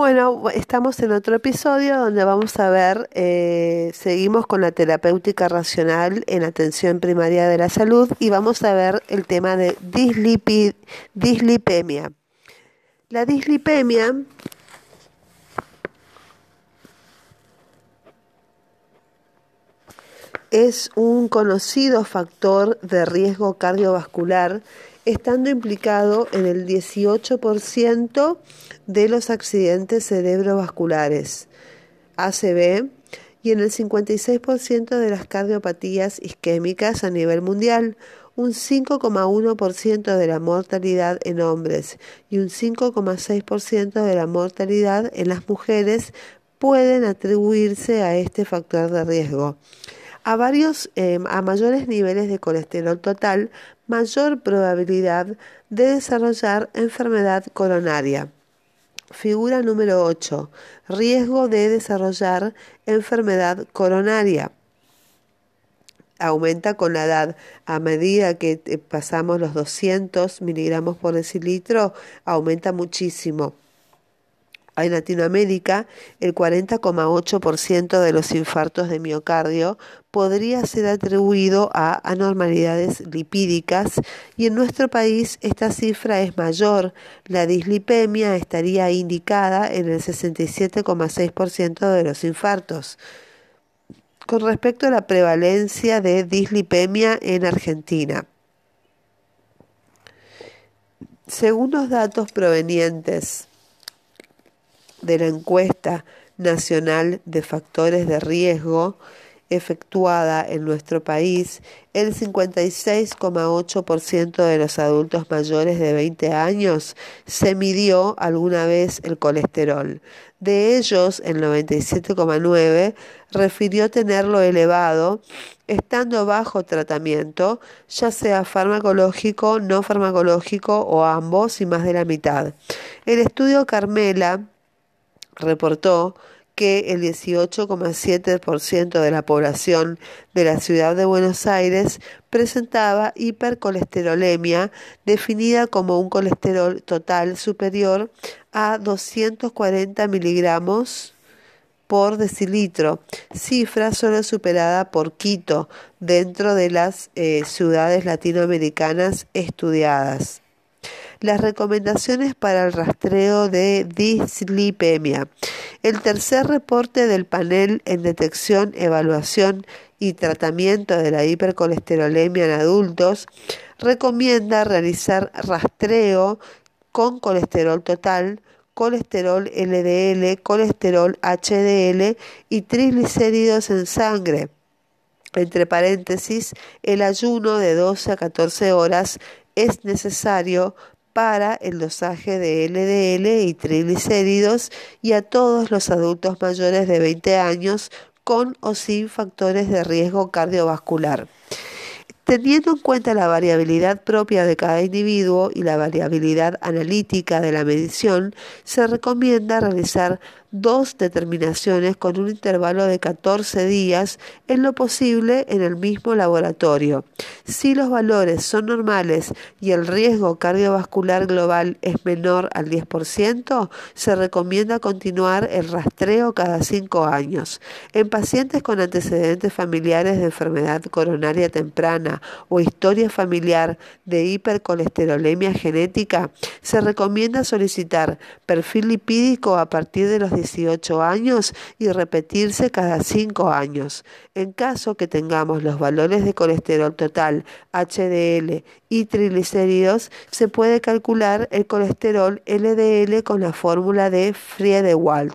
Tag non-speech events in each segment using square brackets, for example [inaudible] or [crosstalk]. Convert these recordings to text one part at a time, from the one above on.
Bueno, estamos en otro episodio donde vamos a ver, eh, seguimos con la terapéutica racional en atención primaria de la salud y vamos a ver el tema de dislipemia. La dislipemia es un conocido factor de riesgo cardiovascular, estando implicado en el 18% de los accidentes cerebrovasculares, ACV, y en el 56% de las cardiopatías isquémicas a nivel mundial, un 5,1% de la mortalidad en hombres y un 5,6% de la mortalidad en las mujeres pueden atribuirse a este factor de riesgo a varios em, a mayores niveles de colesterol total, mayor probabilidad de desarrollar enfermedad coronaria. Figura número 8. Riesgo de desarrollar enfermedad coronaria. Aumenta con la edad. A medida que eh, pasamos los 200 miligramos por decilitro, aumenta muchísimo. En Latinoamérica, el 40,8% de los infartos de miocardio podría ser atribuido a anormalidades lipídicas y en nuestro país esta cifra es mayor. La dislipemia estaría indicada en el 67,6% de los infartos. Con respecto a la prevalencia de dislipemia en Argentina, según los datos provenientes de la encuesta nacional de factores de riesgo efectuada en nuestro país, el 56,8% de los adultos mayores de 20 años se midió alguna vez el colesterol. De ellos, el 97,9% refirió tenerlo elevado, estando bajo tratamiento, ya sea farmacológico, no farmacológico o ambos, y más de la mitad. El estudio Carmela reportó que el 18,7% de la población de la ciudad de Buenos Aires presentaba hipercolesterolemia, definida como un colesterol total superior a 240 miligramos por decilitro, cifra solo superada por Quito dentro de las eh, ciudades latinoamericanas estudiadas. Las recomendaciones para el rastreo de dislipemia. El tercer reporte del panel en detección, evaluación y tratamiento de la hipercolesterolemia en adultos recomienda realizar rastreo con colesterol total, colesterol LDL, colesterol HDL y triglicéridos en sangre. Entre paréntesis, el ayuno de 12 a 14 horas es necesario para el dosaje de LDL y triglicéridos y a todos los adultos mayores de 20 años con o sin factores de riesgo cardiovascular. Teniendo en cuenta la variabilidad propia de cada individuo y la variabilidad analítica de la medición, se recomienda realizar dos determinaciones con un intervalo de 14 días en lo posible en el mismo laboratorio. Si los valores son normales y el riesgo cardiovascular global es menor al 10%, se recomienda continuar el rastreo cada 5 años. En pacientes con antecedentes familiares de enfermedad coronaria temprana o historia familiar de hipercolesterolemia genética, se recomienda solicitar perfil lipídico a partir de los 18 años y repetirse cada 5 años. En caso que tengamos los valores de colesterol total, HDL y triglicéridos, se puede calcular el colesterol LDL con la fórmula de Friedewald.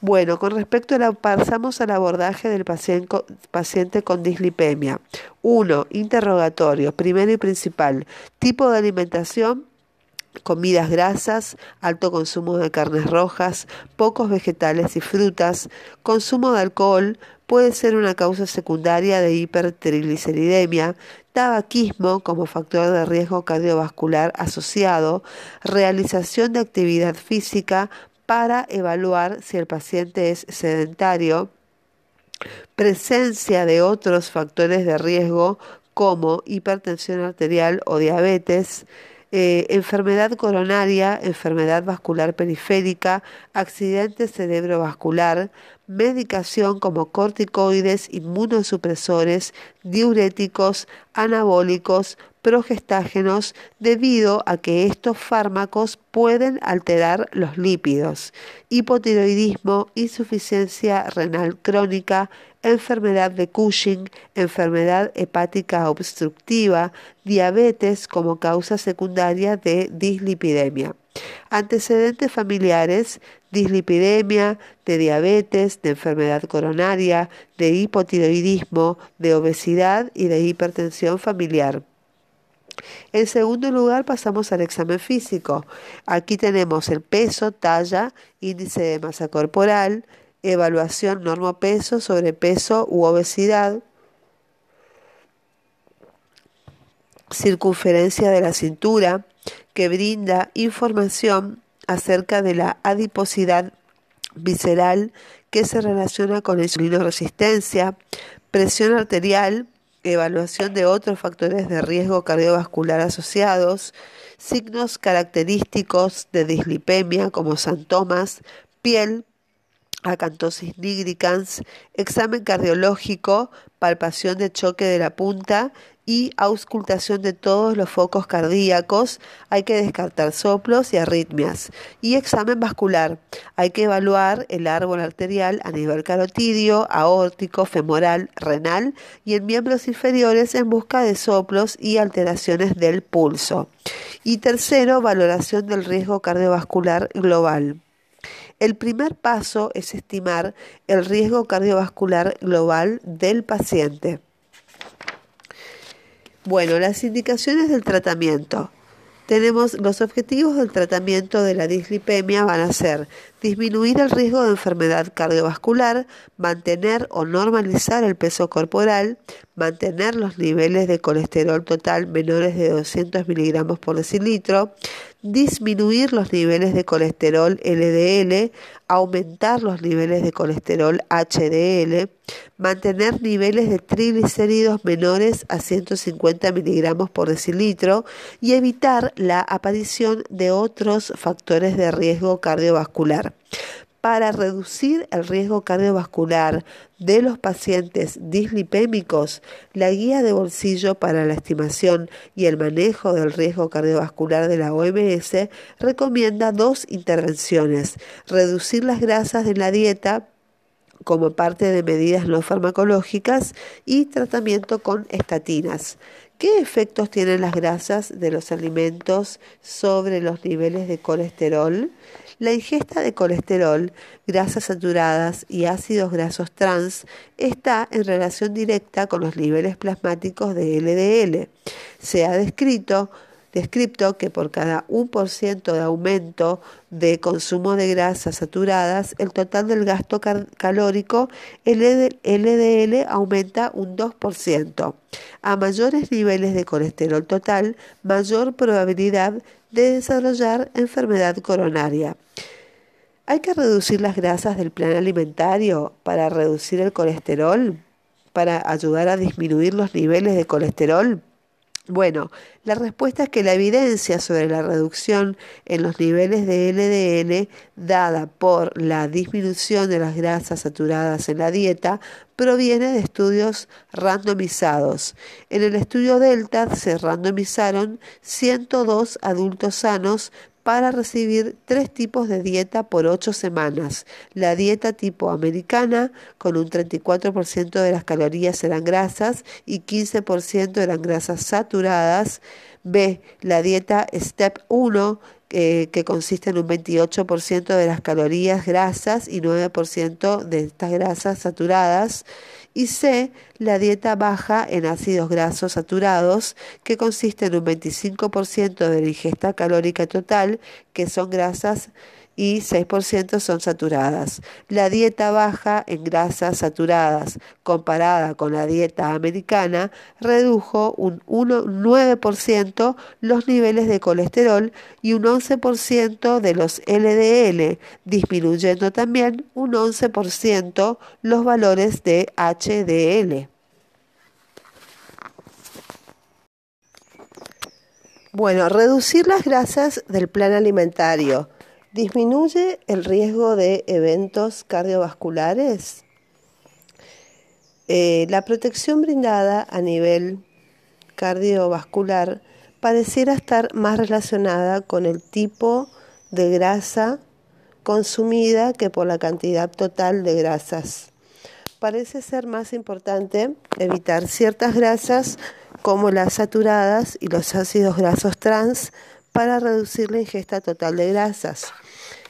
Bueno, con respecto a la, pasamos al abordaje del paciente, paciente con dislipemia. 1. Interrogatorio. Primero y principal. Tipo de alimentación comidas grasas, alto consumo de carnes rojas, pocos vegetales y frutas, consumo de alcohol puede ser una causa secundaria de hipertrigliceridemia, tabaquismo como factor de riesgo cardiovascular asociado, realización de actividad física para evaluar si el paciente es sedentario, presencia de otros factores de riesgo como hipertensión arterial o diabetes, eh, enfermedad coronaria, enfermedad vascular periférica, accidente cerebrovascular, medicación como corticoides, inmunosupresores, diuréticos, anabólicos, progestágenos, debido a que estos fármacos pueden alterar los lípidos, hipotiroidismo, insuficiencia renal crónica, enfermedad de Cushing, enfermedad hepática obstructiva, diabetes como causa secundaria de dislipidemia. Antecedentes familiares, dislipidemia, de diabetes, de enfermedad coronaria, de hipotiroidismo, de obesidad y de hipertensión familiar. En segundo lugar pasamos al examen físico. Aquí tenemos el peso, talla, índice de masa corporal, evaluación normopeso, sobrepeso u obesidad, circunferencia de la cintura, que brinda información acerca de la adiposidad visceral que se relaciona con la resistencia, presión arterial, evaluación de otros factores de riesgo cardiovascular asociados, signos característicos de dislipemia como santomas, piel, acantosis nigricans, examen cardiológico, palpación de choque de la punta y auscultación de todos los focos cardíacos. Hay que descartar soplos y arritmias. Y examen vascular. Hay que evaluar el árbol arterial a nivel carotidio, aórtico, femoral, renal y en miembros inferiores en busca de soplos y alteraciones del pulso. Y tercero, valoración del riesgo cardiovascular global. El primer paso es estimar el riesgo cardiovascular global del paciente. Bueno, las indicaciones del tratamiento. Tenemos los objetivos del tratamiento de la dislipemia van a ser disminuir el riesgo de enfermedad cardiovascular, mantener o normalizar el peso corporal, mantener los niveles de colesterol total menores de 200 miligramos por decilitro, disminuir los niveles de colesterol LDL, aumentar los niveles de colesterol HDL, mantener niveles de triglicéridos menores a 150 miligramos por decilitro y evitar la aparición de otros factores de riesgo cardiovascular para reducir el riesgo cardiovascular de los pacientes dislipémicos, la guía de bolsillo para la estimación y el manejo del riesgo cardiovascular de la OMS recomienda dos intervenciones, reducir las grasas de la dieta como parte de medidas no farmacológicas y tratamiento con estatinas. ¿Qué efectos tienen las grasas de los alimentos sobre los niveles de colesterol? La ingesta de colesterol, grasas saturadas y ácidos grasos trans está en relación directa con los niveles plasmáticos de LDL. Se ha descrito descripto que por cada 1% de aumento de consumo de grasas saturadas, el total del gasto calórico LDL aumenta un 2%. A mayores niveles de colesterol total, mayor probabilidad de desarrollar enfermedad coronaria. ¿Hay que reducir las grasas del plan alimentario para reducir el colesterol? ¿Para ayudar a disminuir los niveles de colesterol? Bueno, la respuesta es que la evidencia sobre la reducción en los niveles de LDL dada por la disminución de las grasas saturadas en la dieta proviene de estudios randomizados. En el estudio Delta se randomizaron 102 adultos sanos para recibir tres tipos de dieta por ocho semanas. La dieta tipo americana, con un 34% de las calorías eran grasas y 15% eran grasas saturadas. B. La dieta Step 1, eh, que consiste en un 28% de las calorías grasas y 9% de estas grasas saturadas y C, la dieta baja en ácidos grasos saturados, que consiste en un 25% de la ingesta calórica total, que son grasas y 6% son saturadas. La dieta baja en grasas saturadas comparada con la dieta americana redujo un 9% los niveles de colesterol y un 11% de los LDL, disminuyendo también un 11% los valores de HDL. Bueno, reducir las grasas del plan alimentario disminuye el riesgo de eventos cardiovasculares. Eh, la protección brindada a nivel cardiovascular pareciera estar más relacionada con el tipo de grasa consumida que por la cantidad total de grasas. Parece ser más importante evitar ciertas grasas como las saturadas y los ácidos grasos trans para reducir la ingesta total de grasas.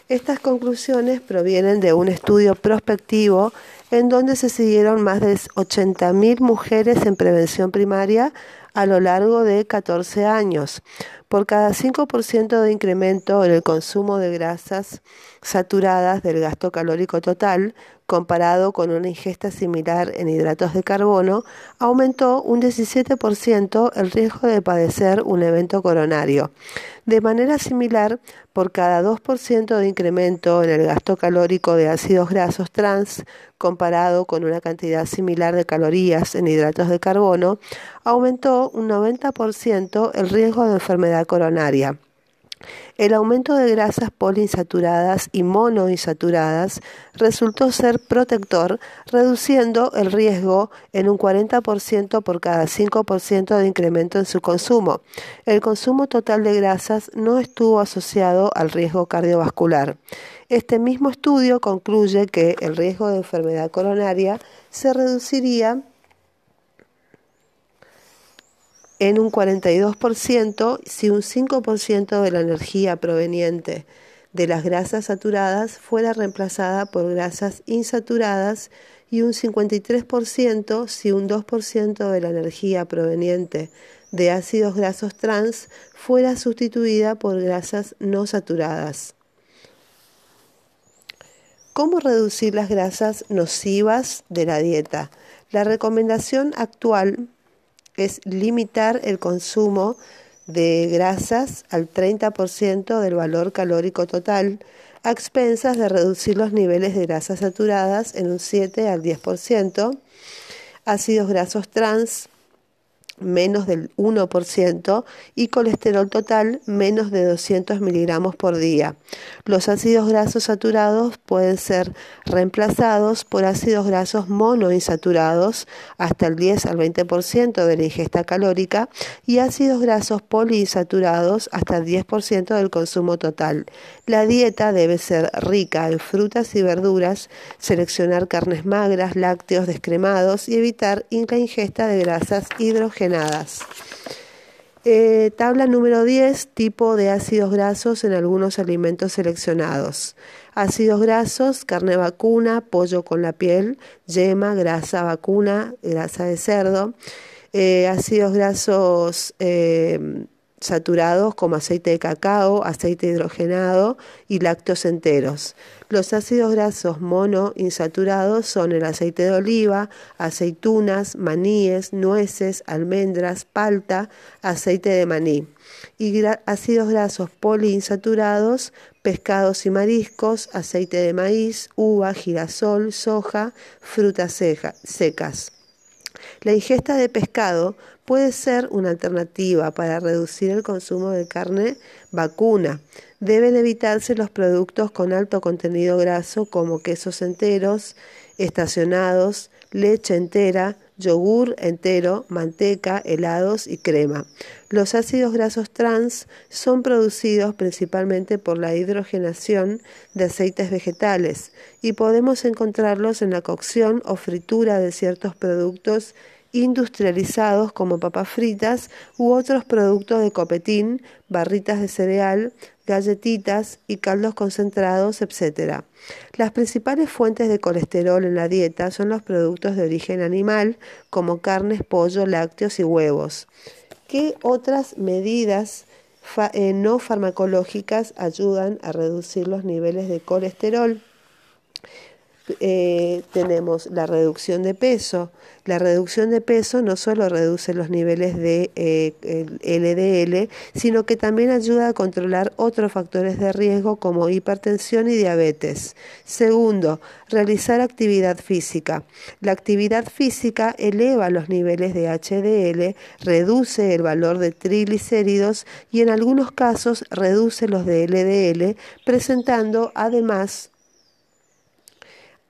Estas conclusiones provienen de un estudio prospectivo en donde se siguieron más de 80.000 mujeres en prevención primaria a lo largo de 14 años. Por cada 5% de incremento en el consumo de grasas saturadas del gasto calórico total, comparado con una ingesta similar en hidratos de carbono, aumentó un 17% el riesgo de padecer un evento coronario. De manera similar, por cada 2% de incremento en el gasto calórico de ácidos grasos trans, comparado con una cantidad similar de calorías en hidratos de carbono, aumentó un 90% el riesgo de enfermedad coronaria. El aumento de grasas poliinsaturadas y monoinsaturadas resultó ser protector, reduciendo el riesgo en un 40% por cada 5% de incremento en su consumo. El consumo total de grasas no estuvo asociado al riesgo cardiovascular. Este mismo estudio concluye que el riesgo de enfermedad coronaria se reduciría en un 42% si un 5% de la energía proveniente de las grasas saturadas fuera reemplazada por grasas insaturadas y un 53% si un 2% de la energía proveniente de ácidos grasos trans fuera sustituida por grasas no saturadas. ¿Cómo reducir las grasas nocivas de la dieta? La recomendación actual es limitar el consumo de grasas al 30% del valor calórico total, a expensas de reducir los niveles de grasas saturadas en un 7 al 10%, ácidos grasos trans menos del 1% y colesterol total menos de 200 miligramos por día. Los ácidos grasos saturados pueden ser reemplazados por ácidos grasos monoinsaturados hasta el 10 al 20% de la ingesta calórica y ácidos grasos poliinsaturados hasta el 10% del consumo total. La dieta debe ser rica en frutas y verduras, seleccionar carnes magras, lácteos descremados y evitar la ingesta de grasas hidrogenadas eh, tabla número 10, tipo de ácidos grasos en algunos alimentos seleccionados. Ácidos grasos, carne vacuna, pollo con la piel, yema, grasa vacuna, grasa de cerdo. Eh, ácidos grasos eh, saturados como aceite de cacao, aceite hidrogenado y lácteos enteros. Los ácidos grasos monoinsaturados son el aceite de oliva, aceitunas, maníes, nueces, almendras, palta, aceite de maní. Y ácidos grasos poliinsaturados, pescados y mariscos, aceite de maíz, uva, girasol, soja, frutas secas. La ingesta de pescado puede ser una alternativa para reducir el consumo de carne vacuna. Deben evitarse los productos con alto contenido graso como quesos enteros, estacionados, leche entera, yogur entero, manteca, helados y crema. Los ácidos grasos trans son producidos principalmente por la hidrogenación de aceites vegetales y podemos encontrarlos en la cocción o fritura de ciertos productos industrializados como papas fritas u otros productos de copetín, barritas de cereal, galletitas y caldos concentrados, etc. Las principales fuentes de colesterol en la dieta son los productos de origen animal, como carnes, pollo, lácteos y huevos. ¿Qué otras medidas eh, no farmacológicas ayudan a reducir los niveles de colesterol? Eh, tenemos la reducción de peso. La reducción de peso no solo reduce los niveles de LDL, eh, sino que también ayuda a controlar otros factores de riesgo como hipertensión y diabetes. Segundo, realizar actividad física. La actividad física eleva los niveles de HDL, reduce el valor de triglicéridos y en algunos casos reduce los de LDL, presentando además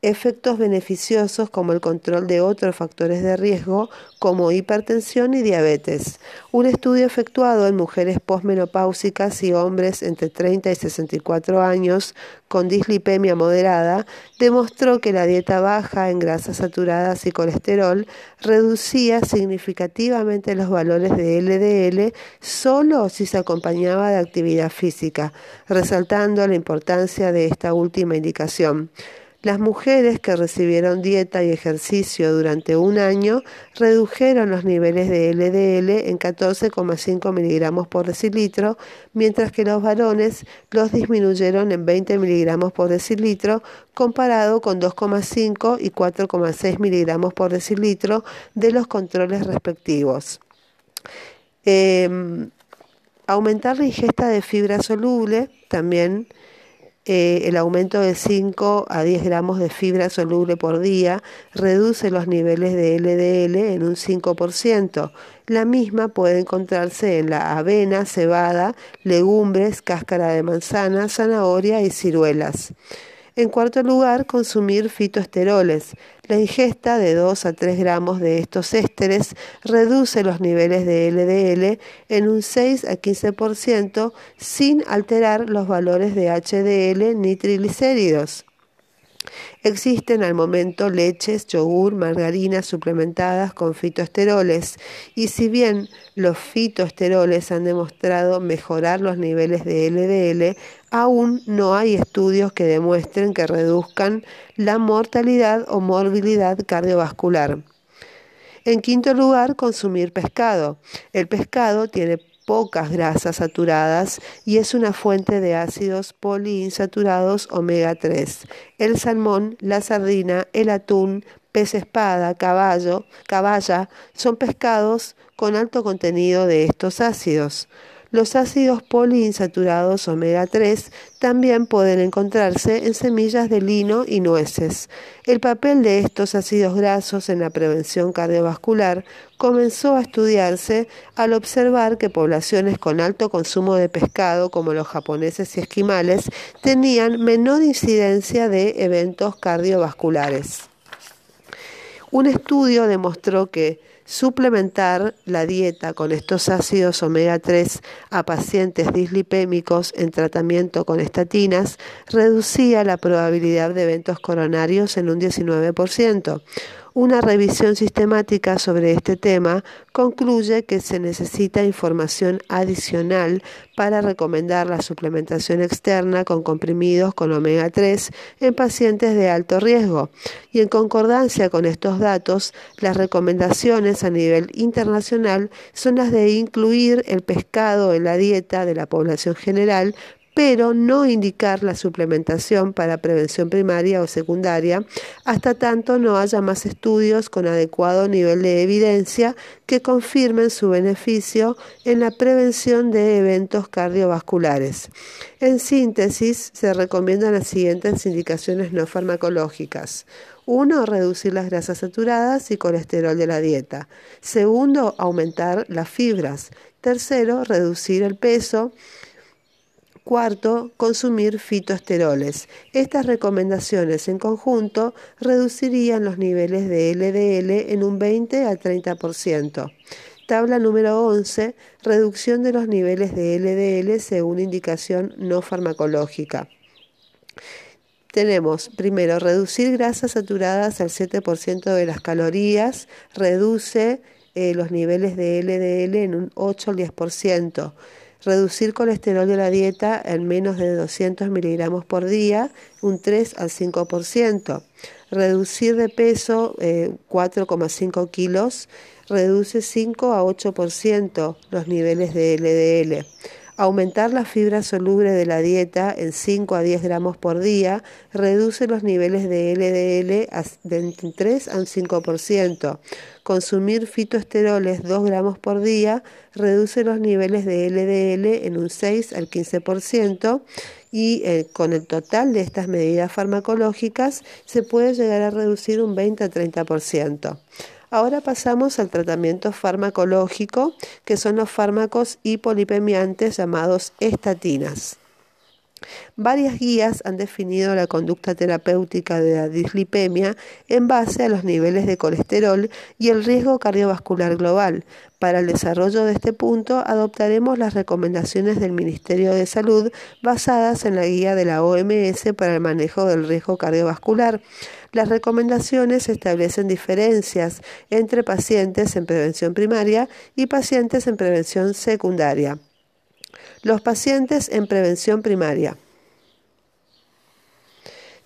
efectos beneficiosos como el control de otros factores de riesgo como hipertensión y diabetes. Un estudio efectuado en mujeres posmenopáusicas y hombres entre 30 y 64 años con dislipemia moderada demostró que la dieta baja en grasas saturadas y colesterol reducía significativamente los valores de LDL solo si se acompañaba de actividad física, resaltando la importancia de esta última indicación. Las mujeres que recibieron dieta y ejercicio durante un año redujeron los niveles de LDL en 14,5 miligramos por decilitro, mientras que los varones los disminuyeron en 20 miligramos por decilitro, comparado con 2,5 y 4,6 miligramos por decilitro de los controles respectivos. Em, aumentar la ingesta de fibra soluble también eh, el aumento de 5 a 10 gramos de fibra soluble por día reduce los niveles de LDL en un 5%. La misma puede encontrarse en la avena, cebada, legumbres, cáscara de manzana, zanahoria y ciruelas. En cuarto lugar, consumir fitoesteroles. La ingesta de 2 a 3 gramos de estos ésteres reduce los niveles de LDL en un 6 a 15% sin alterar los valores de HDL ni triglicéridos. Existen al momento leches, yogur, margarinas suplementadas con fitoesteroles y si bien los fitoesteroles han demostrado mejorar los niveles de LDL, aún no hay estudios que demuestren que reduzcan la mortalidad o morbilidad cardiovascular. En quinto lugar, consumir pescado. El pescado tiene pocas grasas saturadas y es una fuente de ácidos poliinsaturados omega 3. El salmón, la sardina, el atún, pez espada, caballo, caballa son pescados con alto contenido de estos ácidos. Los ácidos poliinsaturados omega 3 también pueden encontrarse en semillas de lino y nueces. El papel de estos ácidos grasos en la prevención cardiovascular comenzó a estudiarse al observar que poblaciones con alto consumo de pescado, como los japoneses y esquimales, tenían menor incidencia de eventos cardiovasculares. Un estudio demostró que suplementar la dieta con estos ácidos omega 3 a pacientes dislipémicos en tratamiento con estatinas reducía la probabilidad de eventos coronarios en un 19%. Una revisión sistemática sobre este tema concluye que se necesita información adicional para recomendar la suplementación externa con comprimidos con omega 3 en pacientes de alto riesgo. Y en concordancia con estos datos, las recomendaciones a nivel internacional son las de incluir el pescado en la dieta de la población general pero no indicar la suplementación para prevención primaria o secundaria hasta tanto no haya más estudios con adecuado nivel de evidencia que confirmen su beneficio en la prevención de eventos cardiovasculares. En síntesis, se recomiendan las siguientes indicaciones no farmacológicas. Uno, reducir las grasas saturadas y colesterol de la dieta. Segundo, aumentar las fibras. Tercero, reducir el peso. Cuarto, consumir fitoesteroles. Estas recomendaciones en conjunto reducirían los niveles de LDL en un 20 al 30%. Tabla número 11. Reducción de los niveles de LDL según indicación no farmacológica. Tenemos primero reducir grasas saturadas al 7% de las calorías, reduce eh, los niveles de LDL en un 8 al 10% reducir colesterol de la dieta en menos de 200 miligramos por día, un 3 al 5%. Reducir de peso 4,5 eh, kilos, reduce 5 a 8% los niveles de LDL. Aumentar la fibra soluble de la dieta en 5 a 10 gramos por día reduce los niveles de LDL de entre 3 a un 5%. Consumir fitoesteroles 2 gramos por día reduce los niveles de LDL en un 6 al 15% y eh, con el total de estas medidas farmacológicas se puede llegar a reducir un 20 a 30%. Ahora pasamos al tratamiento farmacológico, que son los fármacos hipolipemiantes llamados estatinas. Varias guías han definido la conducta terapéutica de la dislipemia en base a los niveles de colesterol y el riesgo cardiovascular global. Para el desarrollo de este punto adoptaremos las recomendaciones del Ministerio de Salud basadas en la guía de la OMS para el manejo del riesgo cardiovascular. Las recomendaciones establecen diferencias entre pacientes en prevención primaria y pacientes en prevención secundaria. Los pacientes en prevención primaria.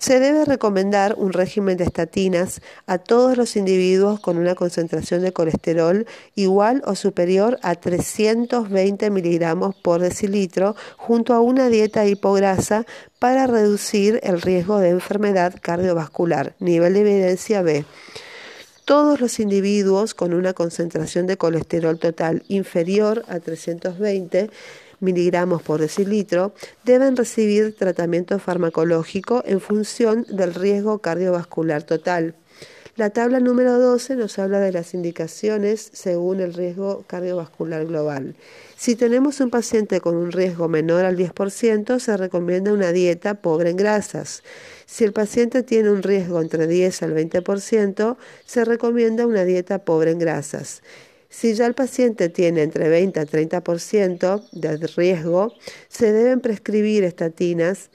Se debe recomendar un régimen de estatinas a todos los individuos con una concentración de colesterol igual o superior a 320 miligramos por decilitro junto a una dieta hipograsa para reducir el riesgo de enfermedad cardiovascular. Nivel de evidencia B. Todos los individuos con una concentración de colesterol total inferior a 320 miligramos por decilitro deben recibir tratamiento farmacológico en función del riesgo cardiovascular total. La tabla número 12 nos habla de las indicaciones según el riesgo cardiovascular global. Si tenemos un paciente con un riesgo menor al 10%, se recomienda una dieta pobre en grasas. Si el paciente tiene un riesgo entre 10 al 20%, se recomienda una dieta pobre en grasas. Si ya el paciente tiene entre 20 a 30% de riesgo, se deben prescribir estatinas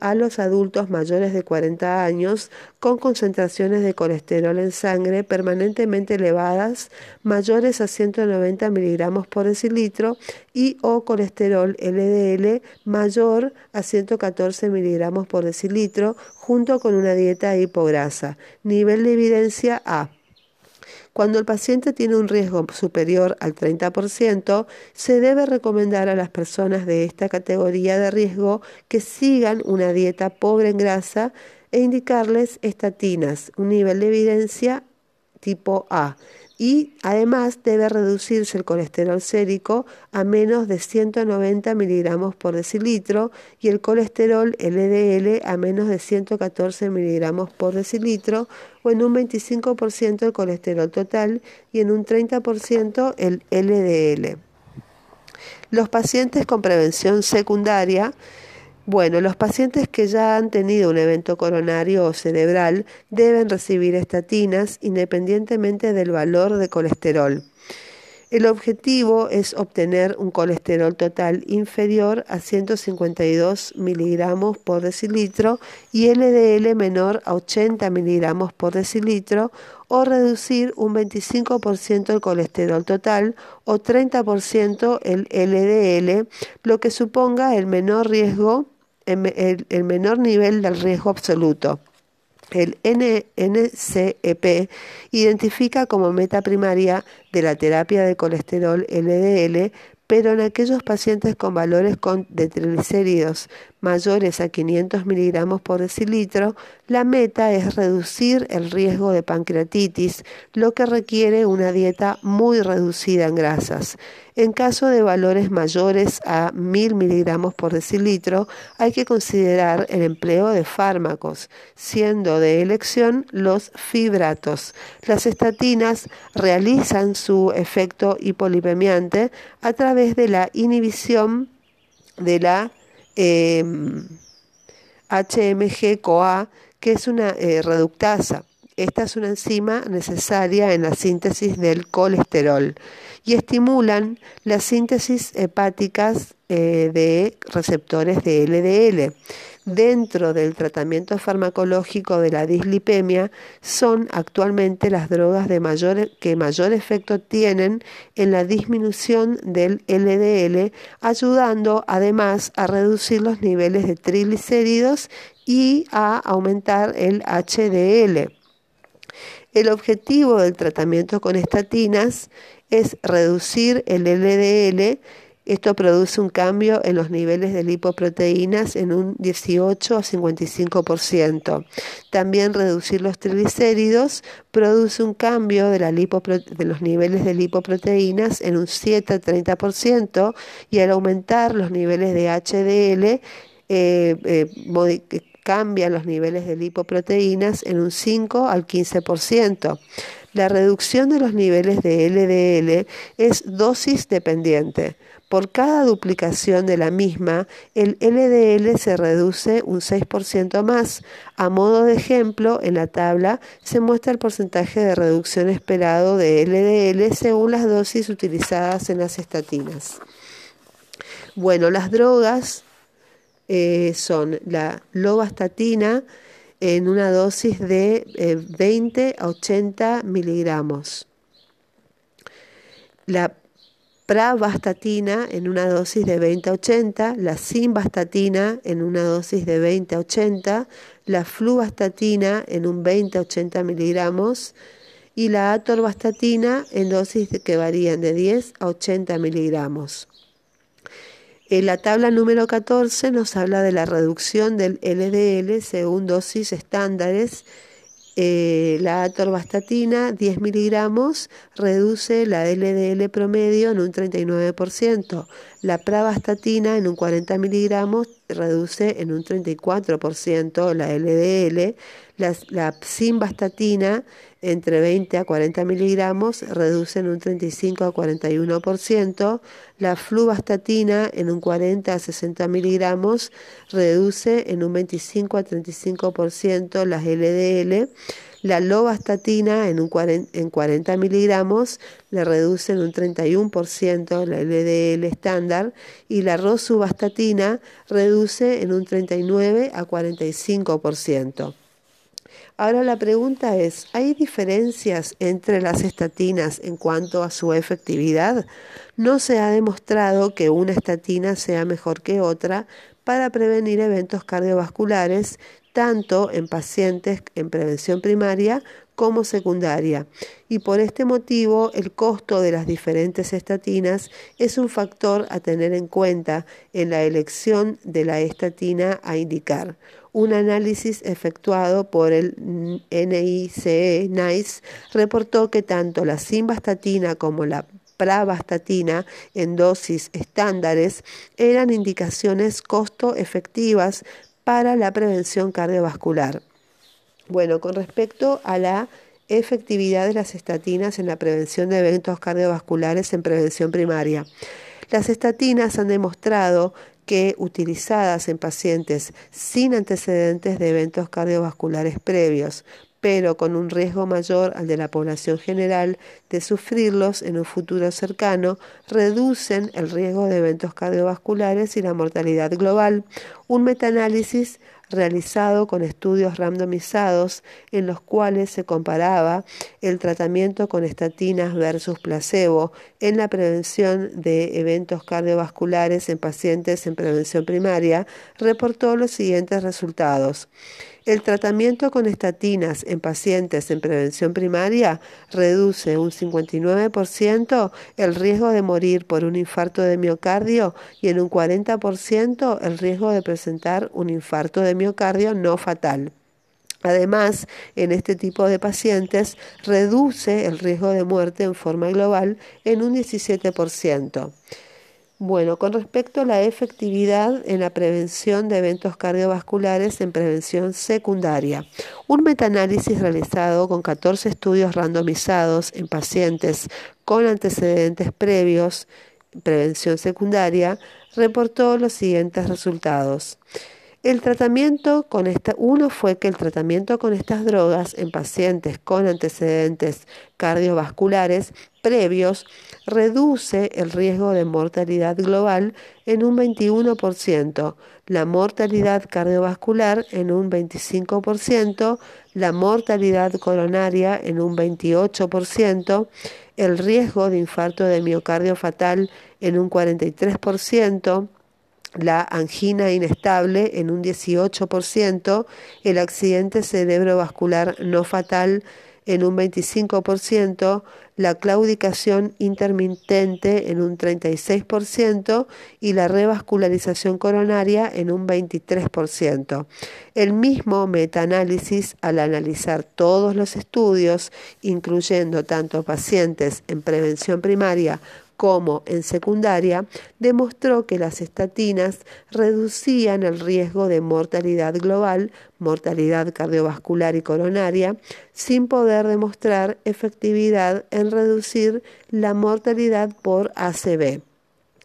a los adultos mayores de 40 años con concentraciones de colesterol en sangre permanentemente elevadas, mayores a 190 miligramos por decilitro y o colesterol LDL mayor a 114 miligramos por decilitro junto con una dieta hipograsa. Nivel de evidencia A. Cuando el paciente tiene un riesgo superior al 30%, se debe recomendar a las personas de esta categoría de riesgo que sigan una dieta pobre en grasa e indicarles estatinas, un nivel de evidencia tipo A, y además debe reducirse el colesterol sérico a menos de 190 miligramos por decilitro y el colesterol LDL a menos de 114 miligramos por decilitro o en un 25% el colesterol total y en un 30% el LDL. Los pacientes con prevención secundaria bueno, los pacientes que ya han tenido un evento coronario o cerebral deben recibir estatinas independientemente del valor de colesterol. El objetivo es obtener un colesterol total inferior a 152 miligramos por decilitro y LDL menor a 80 miligramos por decilitro o reducir un 25% el colesterol total o 30% el LDL, lo que suponga el menor riesgo el, menor nivel del riesgo absoluto. El NCEP identifica como meta primaria de la terapia de colesterol LDL pero en aquellos pacientes con valores de triglicéridos mayores a 500 miligramos por decilitro, la meta es reducir el riesgo de pancreatitis, lo que requiere una dieta muy reducida en grasas. En caso de valores mayores a 1000 miligramos por decilitro, hay que considerar el empleo de fármacos, siendo de elección los fibratos. Las estatinas realizan su efecto hipolipemiante a través de la inhibición de la HMG-CoA, em, que es una eh, reductasa. Esta es una enzima necesaria en la síntesis del colesterol y estimulan las síntesis hepáticas eh, de receptores de LDL. Dentro del tratamiento farmacológico de la dislipemia son actualmente las drogas de mayor, que mayor efecto tienen en la disminución del LDL, ayudando además a reducir los niveles de triglicéridos y a aumentar el HDL. El objetivo del tratamiento con estatinas es reducir el LDL Esto produce un cambio en los niveles de lipoproteínas en un 18 a 55%. También reducir los triglicéridos produce un cambio de, los niveles de lipoproteínas en un 7 a 30% y al aumentar los niveles de HDL eh, eh, cambia los niveles de lipoproteínas en un 5 al 15%. La reducción de los niveles de LDL es dosis dependiente. Por cada duplicación de la misma, el LDL se reduce un 6% más. A modo de ejemplo, en la tabla se muestra el porcentaje de reducción esperado de LDL según las dosis utilizadas en las estatinas. Bueno, las drogas eh, son la lovastatina en una dosis de 20 eh, a 80 miligramos. La pravastatina en una dosis de 20 a 80, la simvastatina en una dosis de 20 a 80, la fluvastatina en un 20 a 80 miligramos y la atorvastatina en dosis que varían de 10 a 80 miligramos. En la tabla número 14 nos habla de la reducción del LDL según dosis estándares eh, la atorvastatina, 10 miligramos, reduce la LDL promedio en un 39%. La pravastatina, en un 40 miligramos, reduce en un 34% la LDL. La, la simvastatina, entre 20 a 40 miligramos, reduce en un 35 a 41%. La fluvastatina, en un 40 a 60 miligramos, reduce en un 25 a 35% las LDL. La lovastatina en, un en 40 miligramos le reduce en un 31% la LDL estándar y la rosuvastatina reduce en un 39 a 45%. Ahora la pregunta es, ¿hay diferencias entre las estatinas en cuanto a su efectividad? No se ha demostrado que una estatina sea mejor que otra para prevenir eventos cardiovasculares, tanto en pacientes en prevención primaria como secundaria. Y por este motivo, el costo de las diferentes estatinas es un factor a tener en cuenta en la elección de la estatina a indicar. Un análisis efectuado por el NICE, NICE reportó que tanto la simvastatina como la pravastatina en dosis estándares eran indicaciones costo efectivas para la prevención cardiovascular. Bueno, con respecto a la efectividad de las estatinas en la prevención de eventos cardiovasculares en prevención primaria. Las estatinas han demostrado que utilizadas en pacientes sin antecedentes de eventos cardiovasculares previos, pero con un riesgo mayor al de la población general de sufrirlos en un futuro cercano, reducen el riesgo de eventos cardiovasculares y la mortalidad global. Un metaanálisis realizado con estudios randomizados en los cuales se comparaba el tratamiento con estatinas versus placebo en la prevención de eventos cardiovasculares en pacientes en prevención primaria, reportó los siguientes resultados. El tratamiento con estatinas en pacientes en prevención primaria reduce un 59% el riesgo de morir por un infarto de miocardio y en un 40% el riesgo de presentar un infarto de miocardio no fatal. Además, en este tipo de pacientes reduce el riesgo de muerte en forma global en un 17%. Bueno, con respecto a la efectividad en la prevención de eventos cardiovasculares en prevención secundaria, un metaanálisis realizado con 14 estudios randomizados en pacientes con antecedentes previos en prevención secundaria reportó los siguientes resultados. El tratamiento con esta, uno fue que el tratamiento con estas drogas en pacientes con antecedentes cardiovasculares previos reduce el riesgo de mortalidad global en un 21%, la mortalidad cardiovascular en un 25%, la mortalidad coronaria en un 28%, el riesgo de infarto de miocardio fatal en un 43%, la angina inestable en un 18%, el accidente cerebrovascular no fatal en un 25%, la claudicación intermitente en un 36% y la revascularización coronaria en un 23%. El mismo metaanálisis, al analizar todos los estudios, incluyendo tanto pacientes en prevención primaria como en secundaria, demostró que las estatinas reducían el riesgo de mortalidad global, mortalidad cardiovascular y coronaria, sin poder demostrar efectividad en reducir la mortalidad por ACV.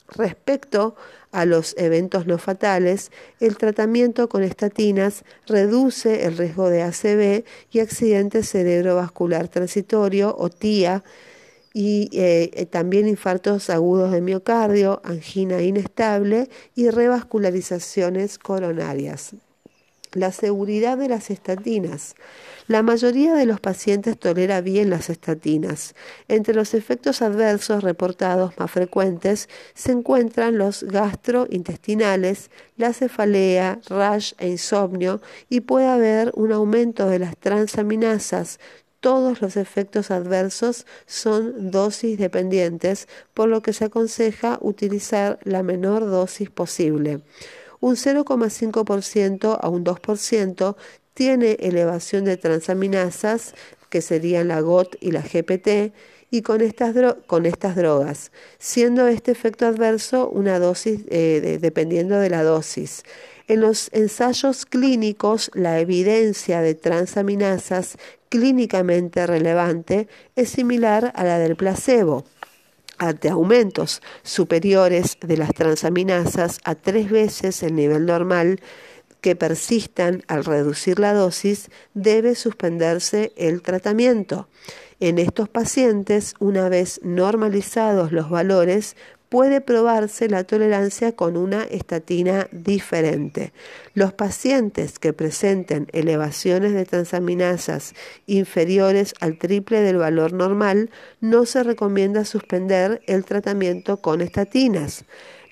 Respecto a los eventos no fatales, el tratamiento con estatinas reduce el riesgo de ACV y accidente cerebrovascular transitorio o TIA, y eh, eh, también infartos agudos de miocardio, angina inestable y revascularizaciones coronarias. La seguridad de las estatinas. La mayoría de los pacientes tolera bien las estatinas. Entre los efectos adversos reportados más frecuentes se encuentran los gastrointestinales, la cefalea, rash e insomnio y puede haber un aumento de las transaminasas, todos los efectos adversos son dosis dependientes, por lo que se aconseja utilizar la menor dosis posible. Un 0,5% a un 2% tiene elevación de transaminasas, que serían la GOT y la GPT, y con estas, con estas drogas, siendo este efecto adverso una dosis eh, dependiendo de la dosis. En los ensayos clínicos, la evidencia de transaminasas clínicamente relevante es similar a la del placebo. Ante aumentos superiores de las transaminasas a tres veces el nivel normal que persistan al reducir la dosis, debe suspenderse el tratamiento. En estos pacientes, una vez normalizados los valores, puede probarse la tolerancia con una estatina diferente. Los pacientes que presenten elevaciones de transaminasas inferiores al triple del valor normal no se recomienda suspender el tratamiento con estatinas.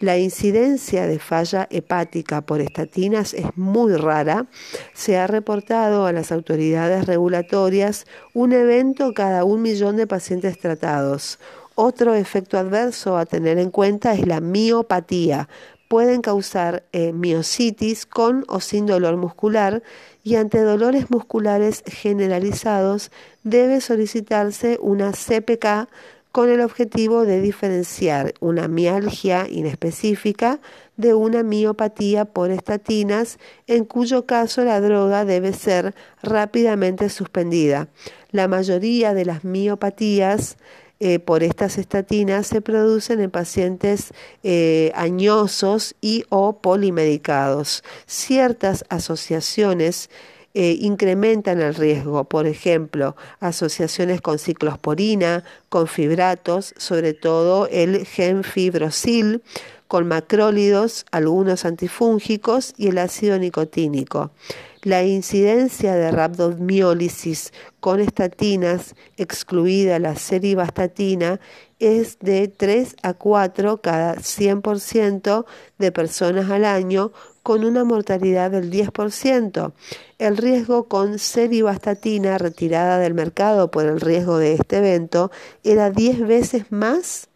La incidencia de falla hepática por estatinas es muy rara. Se ha reportado a las autoridades regulatorias un evento cada un millón de pacientes tratados. Otro efecto adverso a tener en cuenta es la miopatía. Pueden causar eh, miocitis con o sin dolor muscular y ante dolores musculares generalizados debe solicitarse una CPK con el objetivo de diferenciar una mialgia inespecífica de una miopatía por estatinas, en cuyo caso la droga debe ser rápidamente suspendida. La mayoría de las miopatías eh, por estas estatinas se producen en pacientes eh, añosos y o polimedicados. Ciertas asociaciones eh, incrementan el riesgo, por ejemplo, asociaciones con ciclosporina, con fibratos, sobre todo el genfibrosil, con macrólidos, algunos antifúngicos y el ácido nicotínico. La incidencia de rhabdomiólisis con estatinas, excluida la seribastatina, es de 3 a 4 cada 100% de personas al año, con una mortalidad del 10%. El riesgo con seribastatina retirada del mercado por el riesgo de este evento era 10 veces más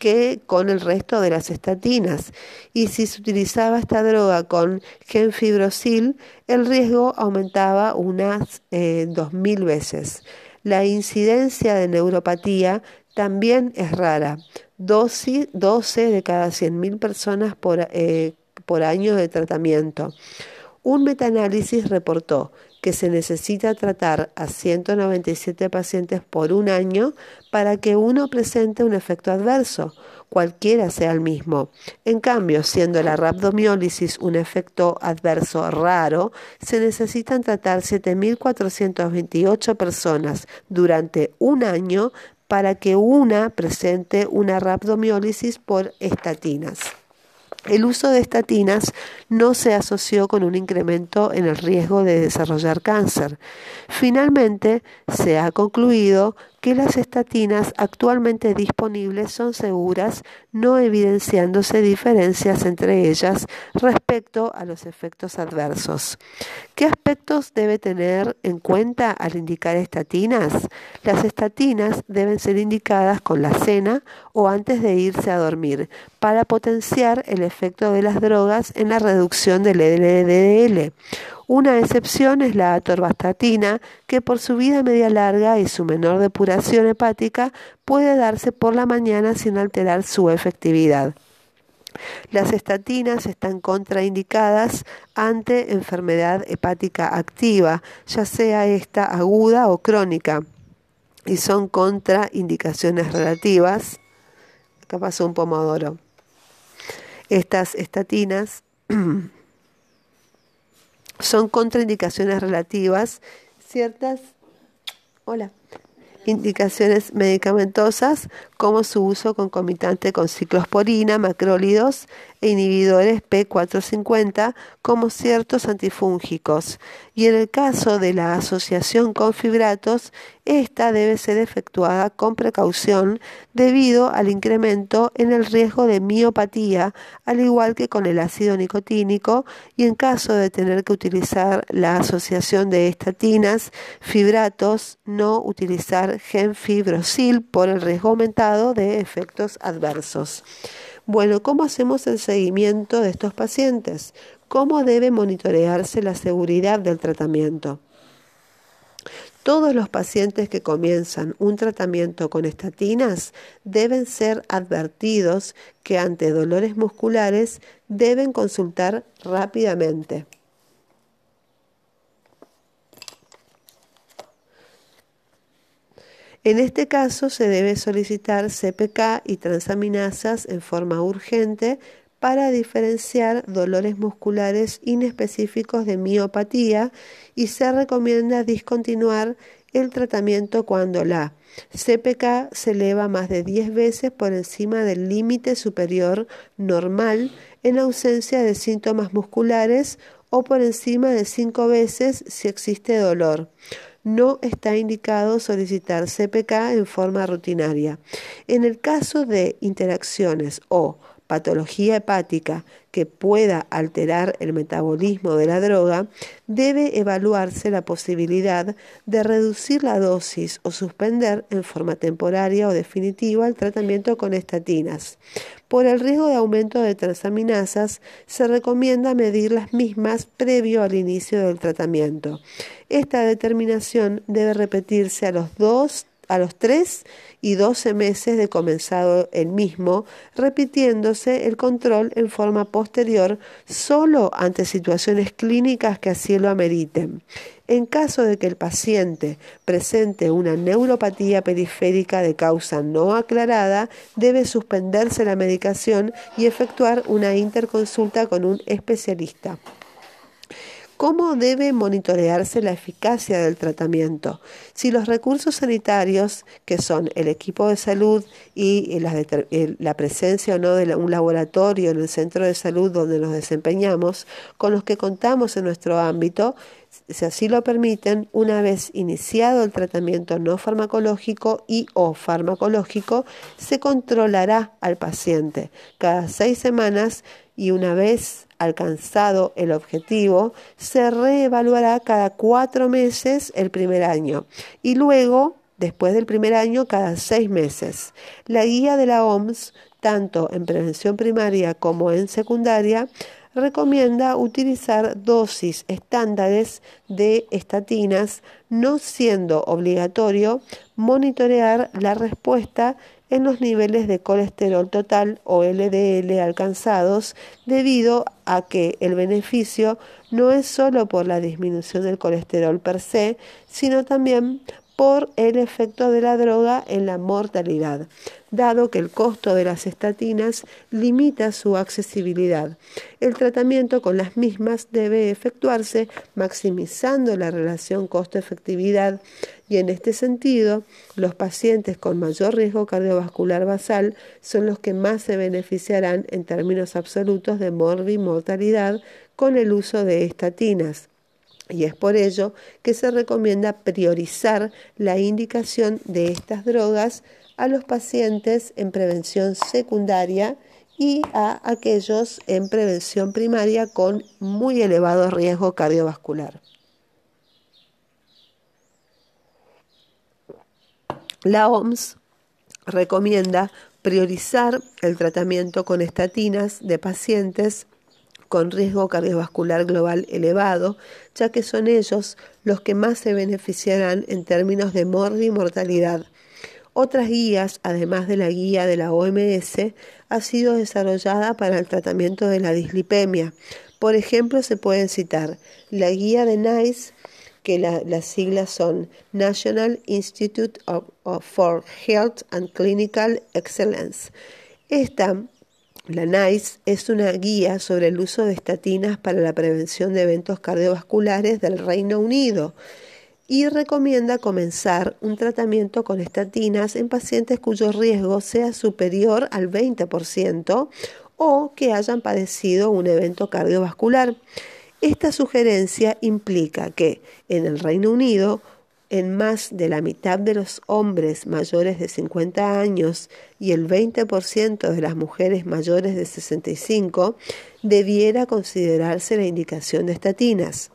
que con el resto de las estatinas. Y si se utilizaba esta droga con genfibrosil, el riesgo aumentaba unas eh, 2.000 veces. La incidencia de neuropatía también es rara. 12, de cada 100.000 personas por, eh, por año de tratamiento. Un metaanálisis reportó que se necesita tratar a 197 pacientes por un año para que uno presente un efecto adverso, cualquiera sea el mismo. En cambio, siendo la rhabdomiólisis un efecto adverso raro, se necesitan tratar 7.428 personas durante un año para que una presente una rhabdomiólisis por estatinas. El uso de estatinas no se asoció con un incremento en el riesgo de desarrollar cáncer. Finalmente, se ha concluido que las estatinas actualmente disponibles son seguras, no evidenciándose diferencias entre ellas respecto a los efectos adversos. ¿Qué aspectos debe tener en cuenta al indicar estatinas? Las estatinas deben ser indicadas con la cena o antes de irse a dormir para potenciar el efecto de las drogas en la reducción del LDL. Una excepción es la atorvastatina, que por su vida media larga y su menor depuración hepática puede darse por la mañana sin alterar su efectividad. Las estatinas están contraindicadas ante enfermedad hepática activa, ya sea esta aguda o crónica, y son contraindicaciones relativas. Acá pasó un pomodoro. Estas estatinas [clears throat] son contraindicaciones relativas, ciertas, hola, indicaciones medicamentosas como su uso concomitante con ciclosporina, macrólidos e inhibidores P450 como ciertos antifúngicos. Y en el caso de la asociación con fibratos, esta debe ser efectuada con precaución debido al incremento en el riesgo de miopatía, al igual que con el ácido nicotínico, y en caso de tener que utilizar la asociación de estatinas, fibratos, no utilizar genfibrosil por el riesgo aumentado de efectos adversos. Bueno, ¿cómo hacemos el seguimiento de estos pacientes? ¿Cómo debe monitorearse la seguridad del tratamiento? Todos los pacientes que comienzan un tratamiento con estatinas deben ser advertidos que ante dolores musculares deben consultar rápidamente. En este caso se debe solicitar CPK y transaminasas en forma urgente para diferenciar dolores musculares inespecíficos de miopatía y se recomienda discontinuar el tratamiento cuando la CPK se eleva más de 10 veces por encima del límite superior normal en ausencia de síntomas musculares o por encima de 5 veces si existe dolor no está indicado solicitar CPK en forma rutinaria. En el caso de interacciones o patología hepática que pueda alterar el metabolismo de la droga, debe evaluarse la posibilidad de reducir la dosis o suspender en forma temporaria o definitiva el tratamiento con estatinas. Por el riesgo de aumento de transaminasas, se recomienda medir las mismas previo al inicio del tratamiento. Esta determinación debe repetirse a los dos a los 3 y 12 meses de comenzado el mismo, repitiéndose el control en forma posterior solo ante situaciones clínicas que así lo ameriten. En caso de que el paciente presente una neuropatía periférica de causa no aclarada, debe suspenderse la medicación y efectuar una interconsulta con un especialista. ¿Cómo debe monitorearse la eficacia del tratamiento? Si los recursos sanitarios, que son el equipo de salud y la, presencia o no de un laboratorio en el centro de salud donde nos desempeñamos, con los que contamos en nuestro ámbito, si así lo permiten, una vez iniciado el tratamiento no farmacológico y o farmacológico, se controlará al paciente cada seis semanas y una vez alcanzado el objetivo, se reevaluará cada cuatro meses el primer año y luego, después del primer año, cada seis meses. La guía de la OMS, tanto en prevención primaria como en secundaria, recomienda utilizar dosis estándares de estatinas, no siendo obligatorio monitorear la respuesta en los niveles de colesterol total o LDL alcanzados debido a que el beneficio no es solo por la disminución del colesterol per se, sino también por el efecto de la droga en la mortalidad, dado que el costo de las estatinas limita su accesibilidad. El tratamiento con las mismas debe efectuarse maximizando la relación costo-efectividad y en este sentido, los pacientes con mayor riesgo cardiovascular basal son los que más se beneficiarán en términos absolutos de mortalidad con el uso de estatinas. Y es por ello que se recomienda priorizar la indicación de estas drogas a los pacientes en prevención secundaria y a aquellos en prevención primaria con muy elevado riesgo cardiovascular. La OMS recomienda priorizar el tratamiento con estatinas de pacientes con riesgo cardiovascular global elevado, ya que son ellos los que más se beneficiarán en términos de mortalidad. Otras guías, además de la guía de la OMS, ha sido desarrollada para el tratamiento de la dislipemia. Por ejemplo, se pueden citar la guía de NICE, que las siglas son National Institute for Health and Clinical Excellence. Esta la NICE es una guía sobre el uso de estatinas para la prevención de eventos cardiovasculares del Reino Unido y recomienda comenzar un tratamiento con estatinas en pacientes cuyo riesgo sea superior al 20% o que hayan padecido un evento cardiovascular. Esta sugerencia implica que en el Reino Unido en más de la mitad de los hombres mayores de 50 años y el 20% de las mujeres mayores de 65 debiera considerarse la indicación de estatinas.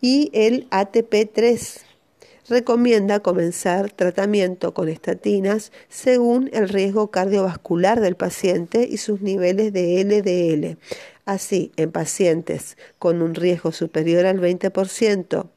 Y el ATP3 recomienda comenzar tratamiento con estatinas según el riesgo cardiovascular del paciente y sus niveles de LDL. Así, en pacientes con un riesgo superior al 20%,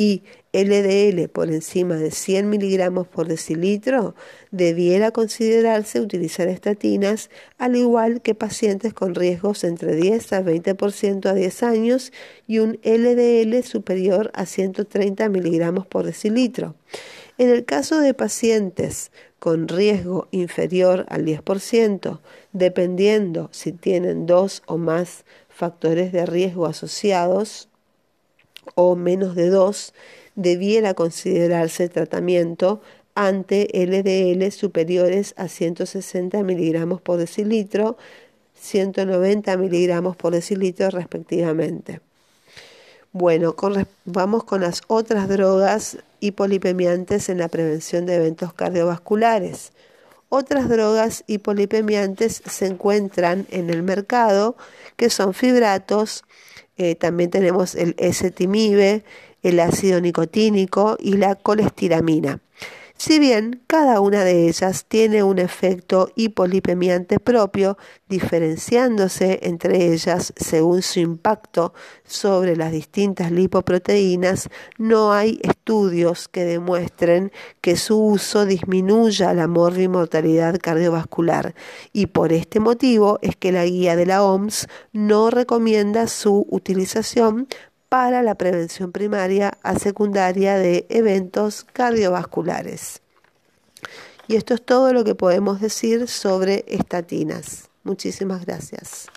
y LDL por encima de 100 miligramos por decilitro, debiera considerarse utilizar estatinas, al igual que pacientes con riesgos entre 10 a 20% a 10 años y un LDL superior a 130 miligramos por decilitro. En el caso de pacientes con riesgo inferior al 10%, dependiendo si tienen dos o más factores de riesgo asociados, o menos de 2 debiera considerarse tratamiento ante LDL superiores a 160 miligramos por decilitro, 190 miligramos por decilitro respectivamente. Bueno, vamos con las otras drogas hipolipemiantes en la prevención de eventos cardiovasculares. Otras drogas hipolipemiantes se encuentran en el mercado, que son fibratos, eh, también tenemos el S-timibe, el ácido nicotínico y la colestiramina. Si bien cada una de ellas tiene un efecto hipolipemiante propio, diferenciándose entre ellas según su impacto sobre las distintas lipoproteínas, no hay estudios que demuestren que su uso disminuya la mortalidad cardiovascular. Y por este motivo es que la guía de la OMS no recomienda su utilización para la prevención primaria a secundaria de eventos cardiovasculares. Y esto es todo lo que podemos decir sobre estatinas. Muchísimas gracias.